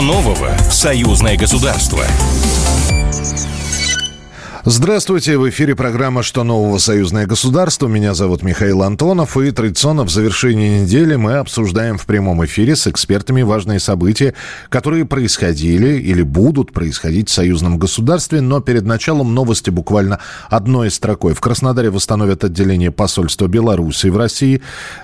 Нового в союзное государство? Здравствуйте, в эфире программа «Что нового? Союзное государство». Меня зовут Михаил Антонов, и традиционно в завершении недели мы обсуждаем в прямом эфире с экспертами важные события, которые происходили или будут происходить в союзном государстве. Но перед началом новости буквально одной строкой. В Краснодаре восстановят отделение посольства Беларуси в России.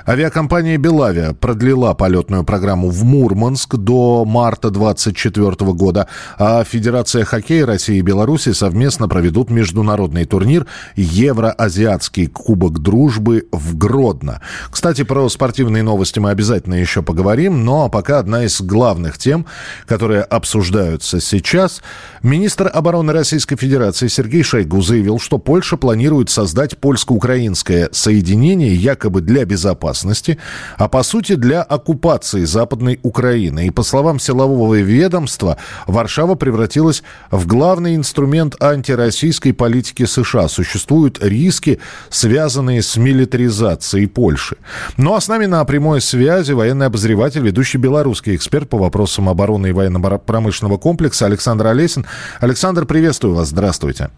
Авиакомпания «Белавия» продлила полетную программу в Мурманск до марта 2024 года, а Федерация хоккея России и Беларуси совместно проведут международный турнир Евроазиатский кубок дружбы в Гродно. Кстати, про спортивные новости мы обязательно еще поговорим, но пока одна из главных тем, которые обсуждаются сейчас. Министр обороны Российской Федерации Сергей Шойгу заявил, что Польша планирует создать польско-украинское соединение якобы для безопасности, а по сути для оккупации Западной Украины. И по словам силового ведомства, Варшава превратилась в главный инструмент антироссийской российской политики США. Существуют риски, связанные с милитаризацией Польши. Ну а с нами на прямой связи военный обозреватель, ведущий белорусский эксперт по вопросам обороны и военно-промышленного комплекса Александр Олесин. Александр, приветствую вас. Здравствуйте.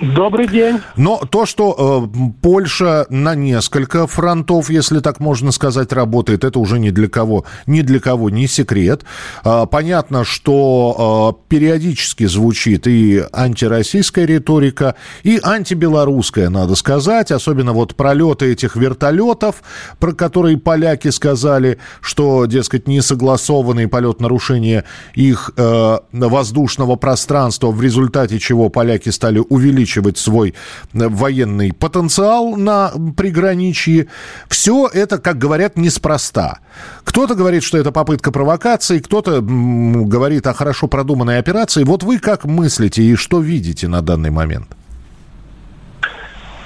Добрый день. Но то, что э, Польша на несколько фронтов, если так можно сказать, работает, это уже ни для кого, ни для кого не секрет. Э, понятно, что э, периодически звучит и антироссийская риторика, и антибелорусская, надо сказать, особенно вот пролеты этих вертолетов, про которые поляки сказали, что, дескать, несогласованный полет нарушения их э, воздушного пространства, в результате чего поляки стали увеличивать увеличивать свой э, военный потенциал на приграничье. Все это, как говорят, неспроста. Кто-то говорит, что это попытка провокации, кто-то говорит о хорошо продуманной операции. Вот вы как мыслите и что видите на данный момент?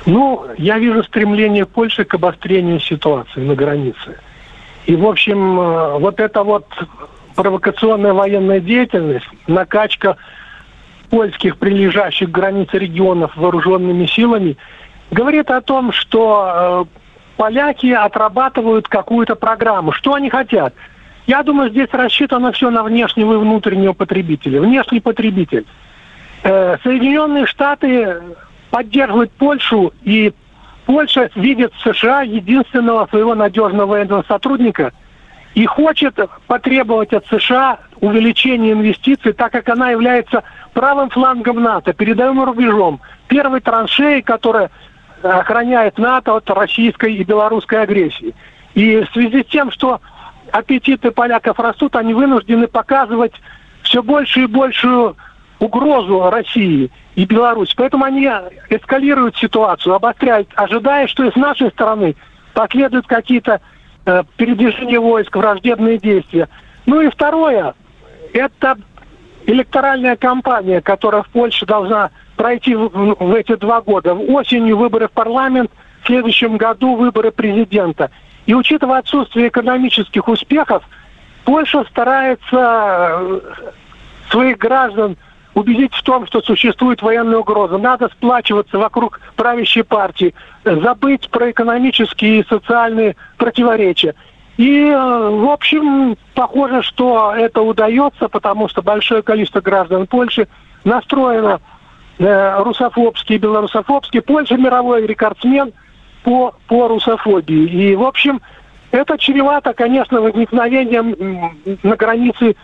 Ну, я вижу стремление Польши к обострению ситуации на границе. И, в общем, э, вот эта вот провокационная военная деятельность, накачка польских прилежащих к границе регионов вооруженными силами, говорит о том, что э, поляки отрабатывают какую-то программу. Что они хотят? Я думаю, здесь рассчитано все на внешнего и внутреннего потребителя. Внешний потребитель. Э, Соединенные Штаты поддерживают Польшу, и Польша видит в США единственного своего надежного военного сотрудника и хочет потребовать от США увеличения инвестиций, так как она является правым флангом НАТО, передовым рубежом, первой траншеей, которая охраняет НАТО от российской и белорусской агрессии. И в связи с тем, что аппетиты поляков растут, они вынуждены показывать все большую и большую угрозу России и Беларуси. Поэтому они эскалируют ситуацию, обостряют, ожидая, что и с нашей стороны последуют какие-то э, передвижения войск, враждебные действия. Ну и второе, это электоральная кампания, которая в Польше должна пройти в, в эти два года. Осенью выборы в парламент, в следующем году выборы президента. И учитывая отсутствие экономических успехов, Польша старается э, своих граждан убедить в том, что существует военная угроза. Надо сплачиваться вокруг правящей партии, забыть про экономические и социальные противоречия. И, э, в общем, похоже, что это удается, потому что большое количество граждан Польши настроено э, русофобски и белорусофобски. Польша мировой рекордсмен по, по русофобии. И, в общем, это чревато, конечно, возникновением на границе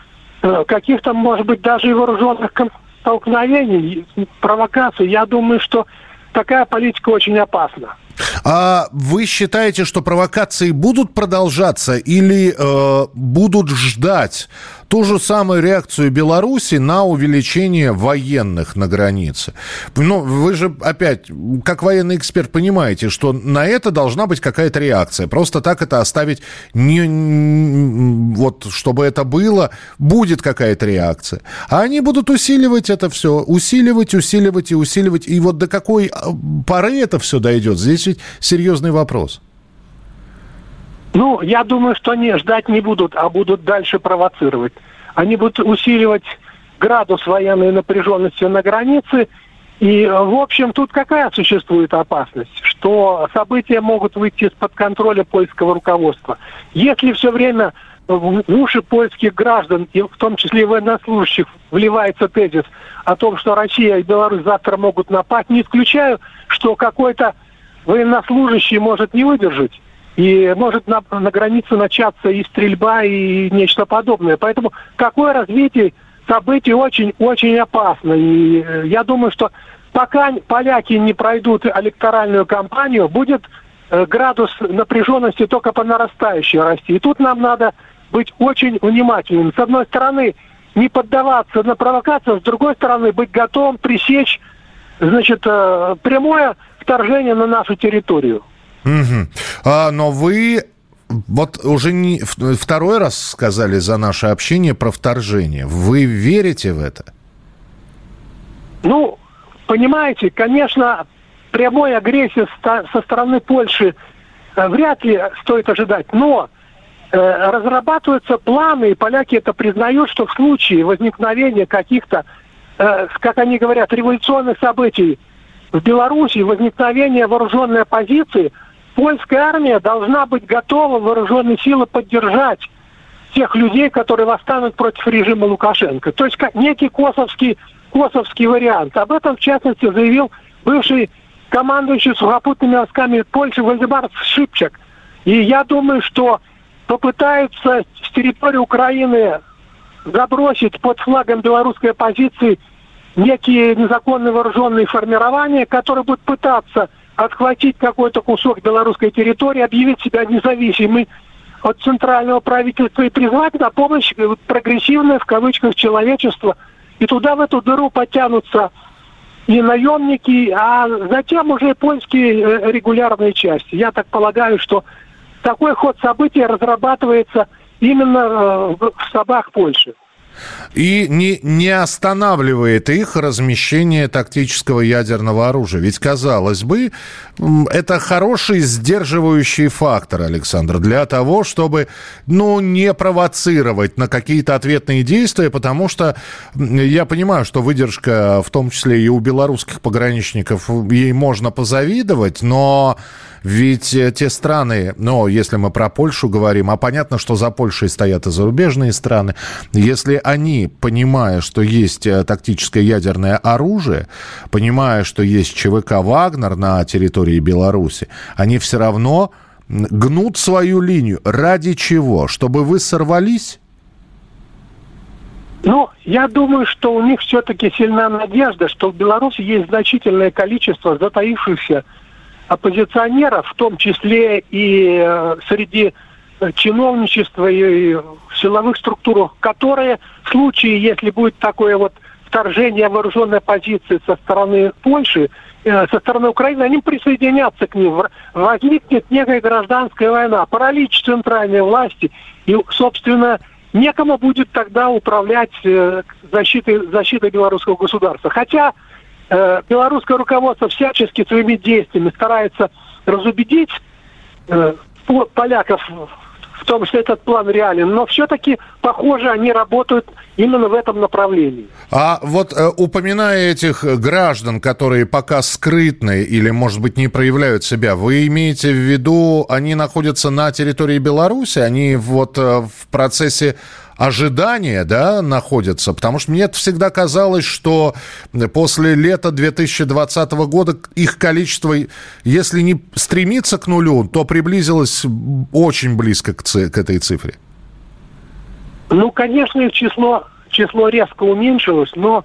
э, каких-то, может быть, даже и вооруженных столкновений, провокаций. Я думаю, что такая политика очень опасна. А вы считаете, что провокации будут продолжаться или э, будут ждать ту же самую реакцию Беларуси на увеличение военных на границе? Ну, вы же опять, как военный эксперт, понимаете, что на это должна быть какая-то реакция. Просто так это оставить не... Вот, чтобы это было, будет какая-то реакция. А они будут усиливать это все, усиливать, усиливать и усиливать. И вот до какой а, поры это все дойдет? Здесь ведь серьезный вопрос. Ну, я думаю, что они ждать не будут, а будут дальше провоцировать. Они будут усиливать градус военной напряженности на границе. И, в общем, тут какая существует опасность? Что события могут выйти из-под контроля польского руководства. Если все время в уши польских граждан, и в том числе и военнослужащих, вливается тезис о том, что Россия и Беларусь завтра могут напасть, не исключаю, что какой-то военнослужащий может не выдержать. И может на, на границе начаться и стрельба, и нечто подобное. Поэтому такое развитие событий очень-очень опасно. И э, я думаю, что пока поляки не пройдут электоральную кампанию, будет э, градус напряженности только по нарастающей расти. И тут нам надо быть очень внимательным. С одной стороны, не поддаваться на провокацию, с другой стороны, быть готовым пресечь значит, э, прямое вторжение на нашу территорию. Угу. А, но вы вот уже не второй раз сказали за наше общение про вторжение. Вы верите в это? Ну, понимаете, конечно, прямой агрессии со стороны Польши э, вряд ли стоит ожидать. Но э, разрабатываются планы, и поляки это признают, что в случае возникновения каких-то, э, как они говорят, революционных событий в Беларуси, возникновения вооруженной оппозиции – польская армия должна быть готова вооруженные силы поддержать тех людей, которые восстанут против режима Лукашенко. То есть как некий косовский, косовский вариант. Об этом, в частности, заявил бывший командующий сухопутными войсками Польши Вальдемар Шипчак. И я думаю, что попытаются с территории Украины забросить под флагом белорусской оппозиции некие незаконные вооруженные формирования, которые будут пытаться отхватить какой-то кусок белорусской территории, объявить себя независимой от центрального правительства и призвать на помощь э, прогрессивное, в кавычках, человечество. И туда, в эту дыру потянутся не наемники, а затем уже польские э, регулярные части. Я так полагаю, что такой ход событий разрабатывается именно э, в собах Польши и не, не останавливает их размещение тактического ядерного оружия. Ведь, казалось бы, это хороший сдерживающий фактор, Александр, для того, чтобы, ну, не провоцировать на какие-то ответные действия, потому что я понимаю, что выдержка, в том числе и у белорусских пограничников, ей можно позавидовать, но ведь э, те страны, ну, если мы про Польшу говорим, а понятно, что за Польшей стоят и зарубежные страны, если они, понимая, что есть э, тактическое ядерное оружие, понимая, что есть ЧВК «Вагнер» на территории Беларуси, они все равно гнут свою линию. Ради чего? Чтобы вы сорвались? Ну, я думаю, что у них все-таки сильна надежда, что в Беларуси есть значительное количество затаившихся оппозиционеров, в том числе и э, среди чиновничества и силовых структур, которые случае, если будет такое вот вторжение вооруженной позиции со стороны Польши, э, со стороны Украины, они присоединятся к ним. Возникнет некая гражданская война, паралич центральной власти, и, собственно, некому будет тогда управлять э, защитой, защитой белорусского государства. Хотя э, белорусское руководство всячески своими действиями старается разубедить э, поляков в том, что этот план реален, но все-таки, похоже, они работают именно в этом направлении. А вот э, упоминая этих граждан, которые пока скрытны или, может быть, не проявляют себя, вы имеете в виду, они находятся на территории Беларуси, они вот э, в процессе ожидания, да, находятся? Потому что мне всегда казалось, что после лета 2020 года их количество, если не стремится к нулю, то приблизилось очень близко к, к этой цифре. Ну, конечно, их число, число резко уменьшилось, но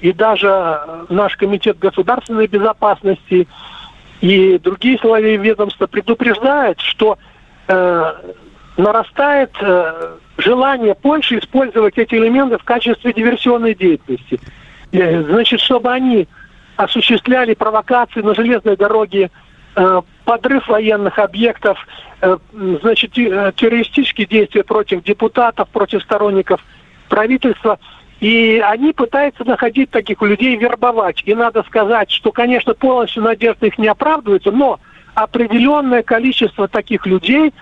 и даже наш комитет государственной безопасности и другие силовые ведомства предупреждают, что э, нарастает э, желание Польши использовать эти элементы в качестве диверсионной деятельности. Э, значит, чтобы они осуществляли провокации на железной дороге, э, подрыв военных объектов, э, значит, террористические действия против депутатов, против сторонников правительства. И они пытаются находить таких людей, вербовать. И надо сказать, что, конечно, полностью надежды их не оправдываются, но определенное количество таких людей,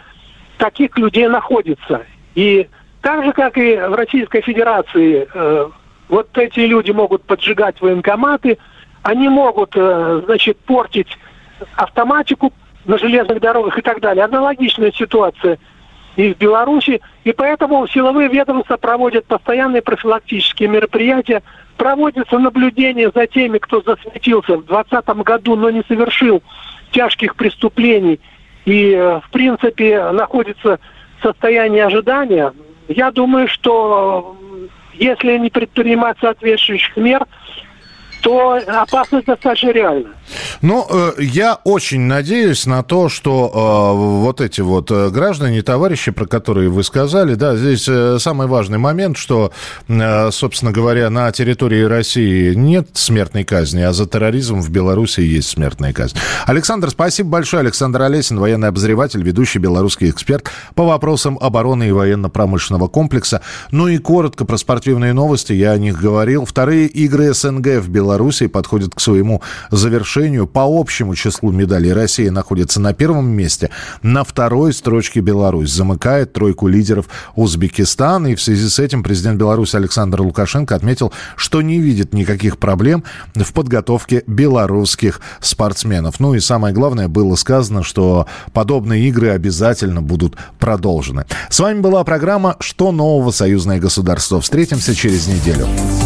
таких людей находится. И так же, как и в Российской Федерации, э, вот эти люди могут поджигать военкоматы, они могут, э, значит, портить автоматику на железных дорогах и так далее. Аналогичная ситуация и в Беларуси. И поэтому силовые ведомства проводят постоянные профилактические мероприятия, проводятся наблюдения за теми, кто засветился в 2020 году, но не совершил тяжких преступлений и, э, в принципе, находится состоянии ожидания. Я думаю, что если не предпринимать соответствующих мер, то опасность достаточно реальна. Ну, э, я очень надеюсь на то, что э, вот эти вот э, граждане, товарищи, про которые вы сказали, да, здесь самый важный момент, что, собственно говоря, на территории России нет смертной казни, а за терроризм в Беларуси есть смертная казнь. Александр, спасибо большое. Александр Олесин, военный обозреватель, ведущий белорусский эксперт по вопросам обороны и военно-промышленного комплекса. Ну и коротко про спортивные новости, я о них говорил. Вторые игры СНГ в Беларуси подходят к своему завершению по общему числу медалей Россия находится на первом месте. На второй строчке Беларусь. Замыкает тройку лидеров Узбекистан. И в связи с этим президент Беларуси Александр Лукашенко отметил, что не видит никаких проблем в подготовке белорусских спортсменов. Ну и самое главное, было сказано, что подобные игры обязательно будут продолжены. С вами была программа «Что нового? Союзное государство». Встретимся через неделю.